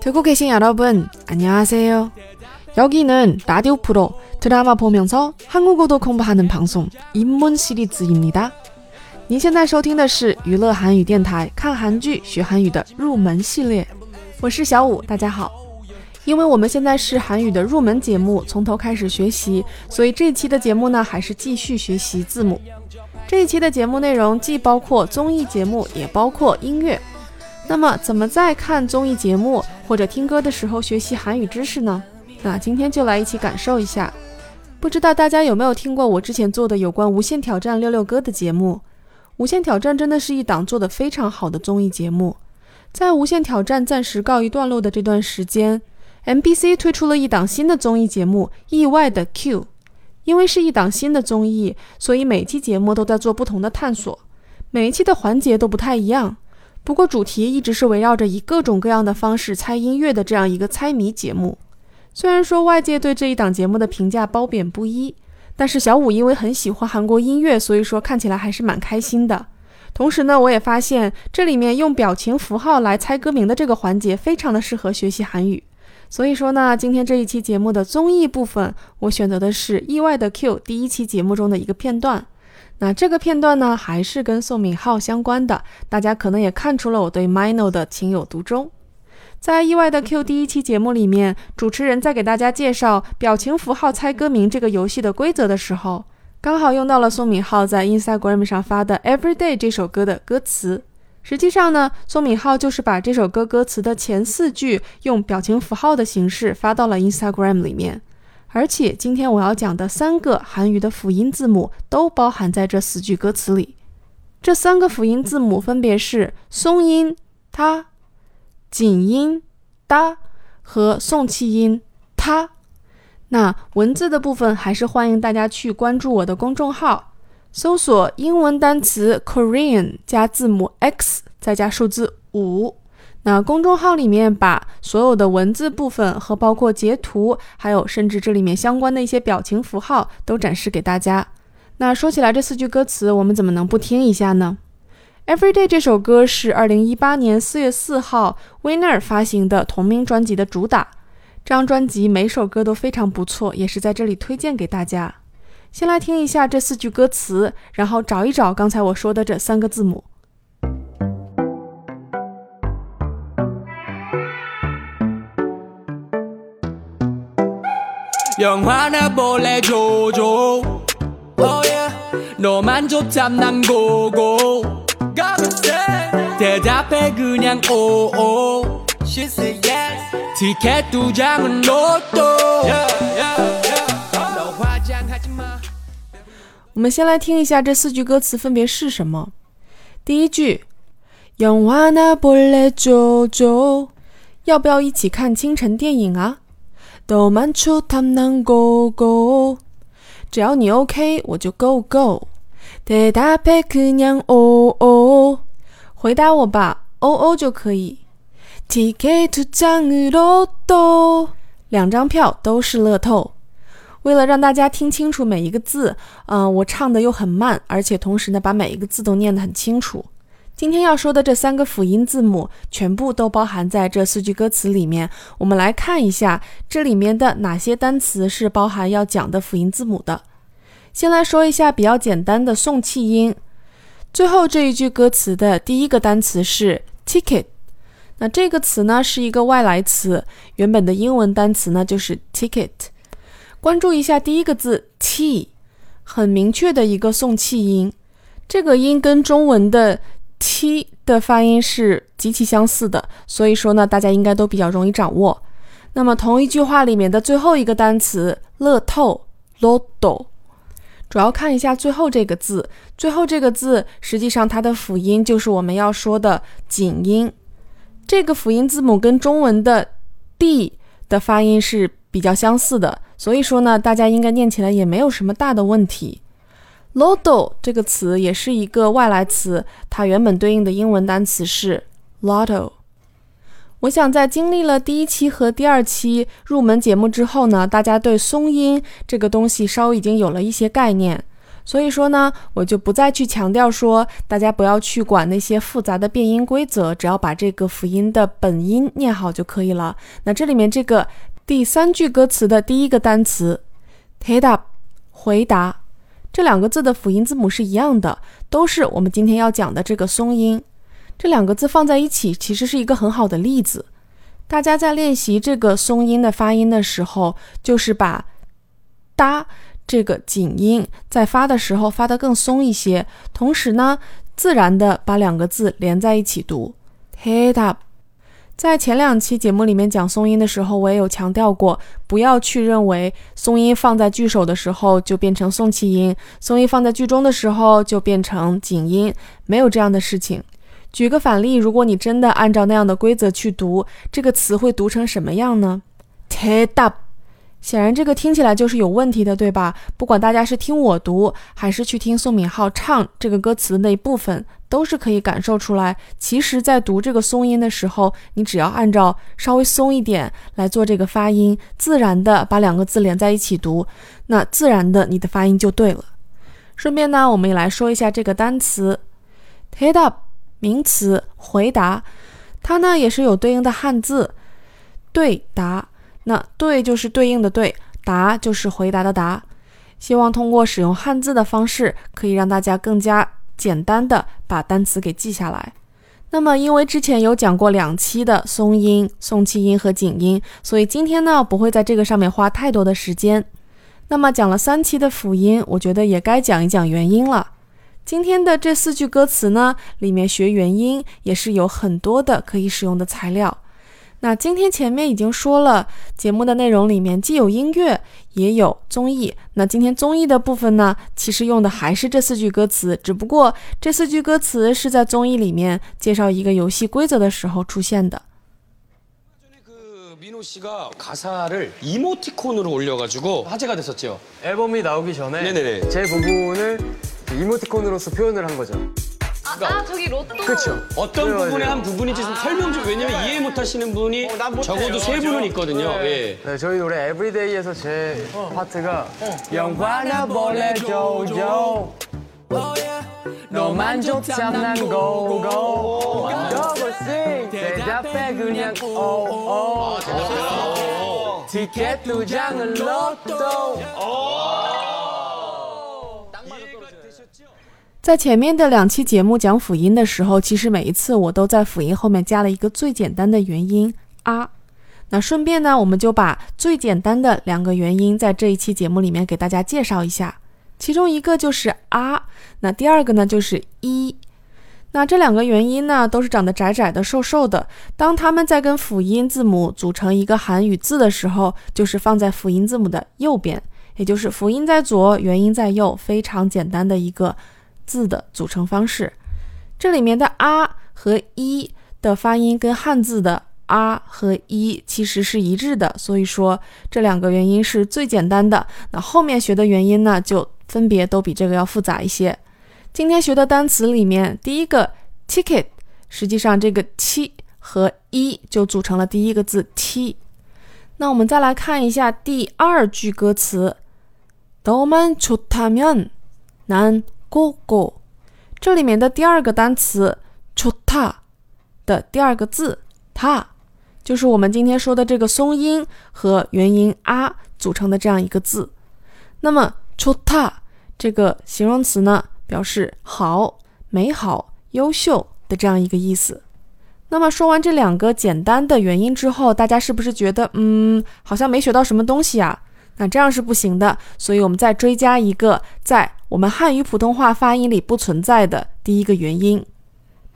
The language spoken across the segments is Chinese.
듣고 계신 여러분, 안녕하세요. 여기는 라디오 프로 드라마 보면서 한국어도 공부하는 방송 입문 시리즈입니다. 您现在收听的是娱乐韩语电台看韩剧学韩语的入门系列，我是小五，大家好。 因为我们现在是韩语的入门节目，从头开始学习，所以这一期的节目呢，还是继续学习字母。这一期的节目内容既包括综艺节目，也包括音乐。那么，怎么在看综艺节目或者听歌的时候学习韩语知识呢？那今天就来一起感受一下。不知道大家有没有听过我之前做的有关《无限挑战》六六哥的节目？《无限挑战》真的是一档做得非常好的综艺节目。在《无限挑战》暂时告一段落的这段时间。MBC 推出了一档新的综艺节目《意外的 Q》，因为是一档新的综艺，所以每期节目都在做不同的探索，每一期的环节都不太一样。不过主题一直是围绕着以各种各样的方式猜音乐的这样一个猜谜节目。虽然说外界对这一档节目的评价褒贬不一，但是小五因为很喜欢韩国音乐，所以说看起来还是蛮开心的。同时呢，我也发现这里面用表情符号来猜歌名的这个环节，非常的适合学习韩语。所以说呢，今天这一期节目的综艺部分，我选择的是《意外的 Q》第一期节目中的一个片段。那这个片段呢，还是跟宋敏浩相关的，大家可能也看出了我对 Mino 的情有独钟。在《意外的 Q》第一期节目里面，主持人在给大家介绍表情符号猜歌名这个游戏的规则的时候，刚好用到了宋敏浩在 Instagram 上发的《Everyday》这首歌的歌词。实际上呢，宋敏浩就是把这首歌歌词的前四句用表情符号的形式发到了 Instagram 里面，而且今天我要讲的三个韩语的辅音字母都包含在这四句歌词里。这三个辅音字母分别是松音它、紧音哒和送气音它。那文字的部分还是欢迎大家去关注我的公众号。搜索英文单词 Korean 加字母 X 再加数字五，那公众号里面把所有的文字部分和包括截图，还有甚至这里面相关的一些表情符号都展示给大家。那说起来这四句歌词，我们怎么能不听一下呢？Everyday 这首歌是二零一八年四月四号 Winner 发行的同名专辑的主打，这张专辑每首歌都非常不错，也是在这里推荐给大家。先来听一下这四句歌词，然后找一找刚才我说的这三个字母。我们先来听一下这四句歌词分别是什么。第一句，영화나볼래조조要不要一起看清晨电影啊？도만초탐난 go go，只要你 OK，我就 go go。대답해그냥오 오， 回答我吧，o o 就可以。티켓두장으로 도， 两张票都是乐透。 为了让大家听清楚每一个字，嗯，我唱的又很慢，而且同时呢，把每一个字都念得很清楚。今天要说的这三个辅音字母，全部都包含在这四句歌词里面。我们来看一下这里面的哪些单词是包含要讲的辅音字母的。先来说一下比较简单的送气音，最后这一句歌词的第一个单词是 ticket。那这个词呢是一个外来词，原本的英文单词呢就是 ticket。关注一下第一个字 t，很明确的一个送气音，这个音跟中文的 t 的发音是极其相似的，所以说呢，大家应该都比较容易掌握。那么同一句话里面的最后一个单词乐透 loto，主要看一下最后这个字，最后这个字实际上它的辅音就是我们要说的紧音，这个辅音字母跟中文的 d 的发音是比较相似的。所以说呢，大家应该念起来也没有什么大的问题。Lotto 这个词也是一个外来词，它原本对应的英文单词是 lotto。我想在经历了第一期和第二期入门节目之后呢，大家对松音这个东西稍微已经有了一些概念。所以说呢，我就不再去强调说大家不要去管那些复杂的变音规则，只要把这个辅音的本音念好就可以了。那这里面这个第三句歌词的第一个单词 t up 回答这两个字的辅音字母是一样的，都是我们今天要讲的这个松音。这两个字放在一起，其实是一个很好的例子。大家在练习这个松音的发音的时候，就是把“哒”这个紧音在发的时候发得更松一些，同时呢，自然的把两个字连在一起读。Head up。在前两期节目里面讲松音的时候，我也有强调过，不要去认为松音放在句首的时候就变成送气音，松音放在句中的时候就变成紧音，没有这样的事情。举个反例，如果你真的按照那样的规则去读，这个词会读成什么样呢？tead up，显然这个听起来就是有问题的，对吧？不管大家是听我读，还是去听宋敏浩唱这个歌词的那一部分，都是可以感受出来。其实，在读这个松音的时候，你只要按照稍微松一点来做这个发音，自然的把两个字连在一起读，那自然的你的发音就对了。顺便呢，我们也来说一下这个单词，head up。名词回答，它呢也是有对应的汉字对答。那对就是对应的对，答就是回答的答。希望通过使用汉字的方式，可以让大家更加简单的把单词给记下来。那么，因为之前有讲过两期的松音、送气音和紧音，所以今天呢不会在这个上面花太多的时间。那么讲了三期的辅音，我觉得也该讲一讲元音了。今天的这四句歌词呢，里面学元音也是有很多的可以使用的材料。那今天前面已经说了，节目的内容里面既有音乐，也有综艺。那今天综艺的部分呢，其实用的还是这四句歌词，只不过这四句歌词是在综艺里面介绍一个游戏规则的时候出现的。민호씨가가사를이모티콘으로올려가지고화제가됐었죠앨범이나오기전에제부분을 이모티콘으로서 표현을 한 거죠. 아, 아 저기 로또. 그렇죠. 어떤 부분의 한 부분인지 좀 설명 좀 왜냐면 이해 못 하시는 분이 어, 적어도 세 분은 있거든요. 네. 예. 네, 저희 노래 에브리데이에서 제 어. 파트가 어. 영화나 볼래 조조 너만 난 고고 더블싱 대답해 그냥 오오 아, 티켓 두 장은 로또 在前面的两期节目讲辅音的时候，其实每一次我都在辅音后面加了一个最简单的元音啊。那顺便呢，我们就把最简单的两个元音在这一期节目里面给大家介绍一下。其中一个就是啊，那第二个呢就是一。那这两个元音呢都是长得窄窄的、瘦瘦的。当它们在跟辅音字母组成一个韩语字的时候，就是放在辅音字母的右边，也就是辅音在左，元音在右，非常简单的一个。字的组成方式，这里面的啊和一的发音跟汉字的啊和一其实是一致的，所以说这两个元音是最简单的。那后面学的元音呢，就分别都比这个要复杂一些。今天学的单词里面，第一个 ticket，实际上这个七和一就组成了第一个字 t。那我们再来看一下第二句歌词，너만좋다면 난。 哥哥，这里面的第二个单词，出塔的第二个字，他就是我们今天说的这个松音和元音啊组成的这样一个字。那么出塔这个形容词呢，表示好、美好、优秀的这样一个意思。那么说完这两个简单的原因之后，大家是不是觉得嗯好像没学到什么东西啊？那这样是不行的，所以我们再追加一个在。我们汉语普通话发音里不存在的第一个元音。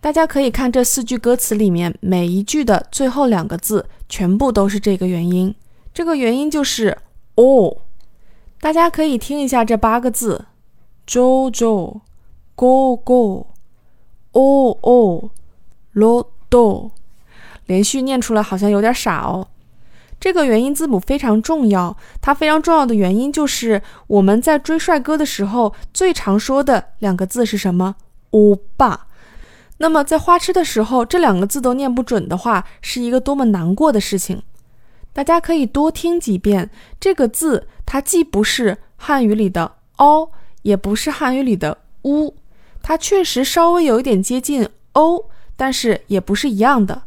大家可以看这四句歌词里面每一句的最后两个字全部都是这个元音，这个元音就是 o。大家可以听一下这八个字：jo jo go go o o lo do，连续念出来好像有点傻哦。这个元音字母非常重要，它非常重要的原因就是我们在追帅哥的时候最常说的两个字是什么？欧巴。那么在花痴的时候，这两个字都念不准的话，是一个多么难过的事情。大家可以多听几遍这个字，它既不是汉语里的“哦”，也不是汉语里的“乌”，它确实稍微有一点接近“哦”，但是也不是一样的。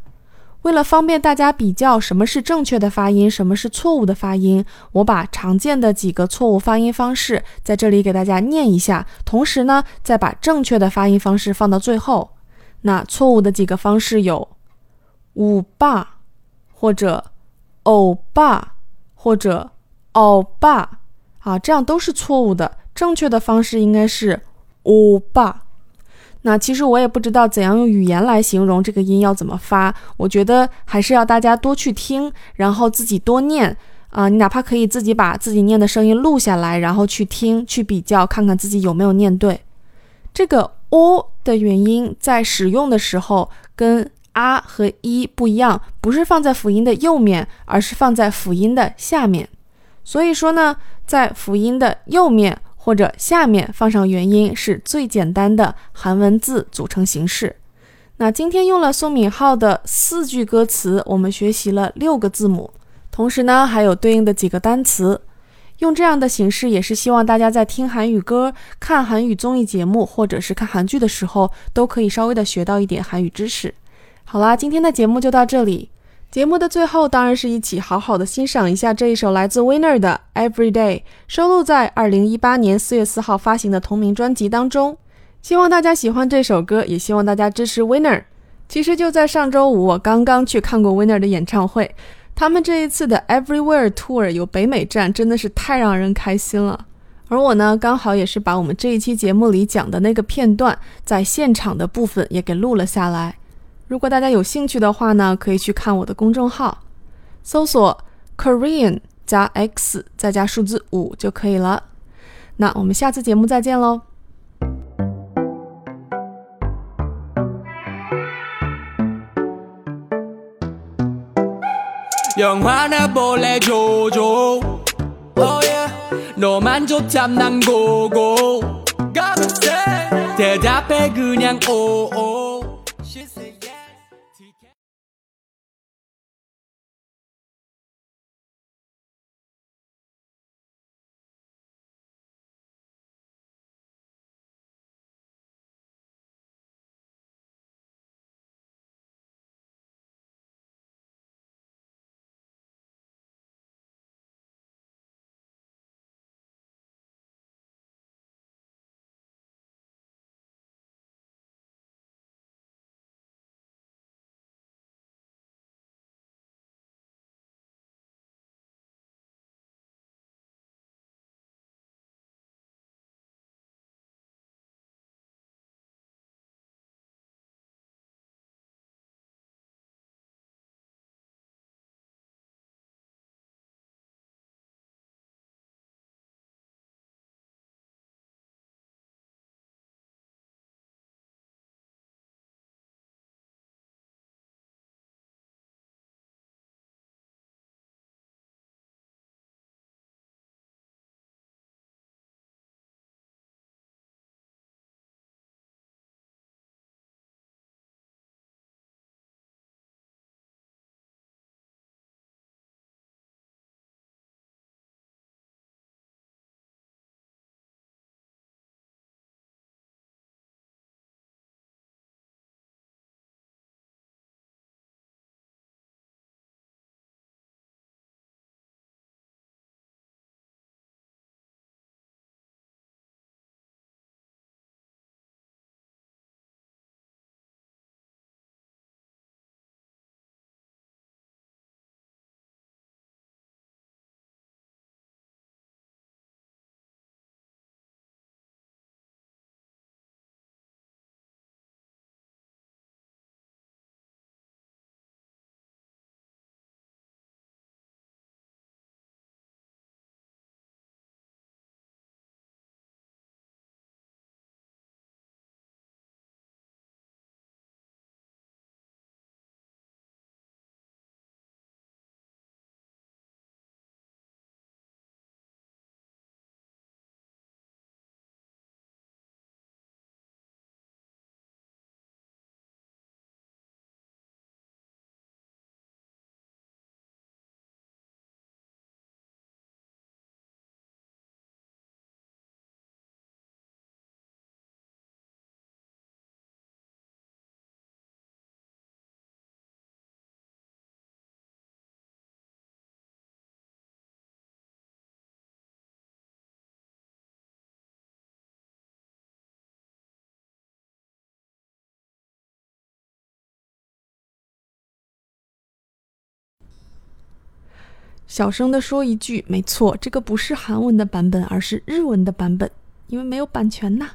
为了方便大家比较什么是正确的发音，什么是错误的发音，我把常见的几个错误发音方式在这里给大家念一下，同时呢，再把正确的发音方式放到最后。那错误的几个方式有“五爸”或者“欧巴”或者“欧巴”啊，这样都是错误的。正确的方式应该是“欧巴”。那其实我也不知道怎样用语言来形容这个音要怎么发，我觉得还是要大家多去听，然后自己多念啊。你哪怕可以自己把自己念的声音录下来，然后去听去比较，看看自己有没有念对。这个 o 的元音在使用的时候跟啊和一不一样，不是放在辅音的右面，而是放在辅音的下面。所以说呢，在辅音的右面。或者下面放上元音是最简单的韩文字组成形式。那今天用了宋敏浩的四句歌词，我们学习了六个字母，同时呢还有对应的几个单词。用这样的形式，也是希望大家在听韩语歌、看韩语综艺节目或者是看韩剧的时候，都可以稍微的学到一点韩语知识。好啦，今天的节目就到这里。节目的最后，当然是一起好好的欣赏一下这一首来自 Winner 的《Every Day》，收录在二零一八年四月四号发行的同名专辑当中。希望大家喜欢这首歌，也希望大家支持 Winner。其实就在上周五，我刚刚去看过 Winner 的演唱会，他们这一次的 Everywhere Tour 有北美站，真的是太让人开心了。而我呢，刚好也是把我们这一期节目里讲的那个片段，在现场的部分也给录了下来。如果大家有兴趣的话呢，可以去看我的公众号，搜索 Korean 加 X 再加数字五就可以了。那我们下次节目再见喽。Oh yeah. God say、小声的说一句，没错，这个不是韩文的版本，而是日文的版本，因为没有版权呐。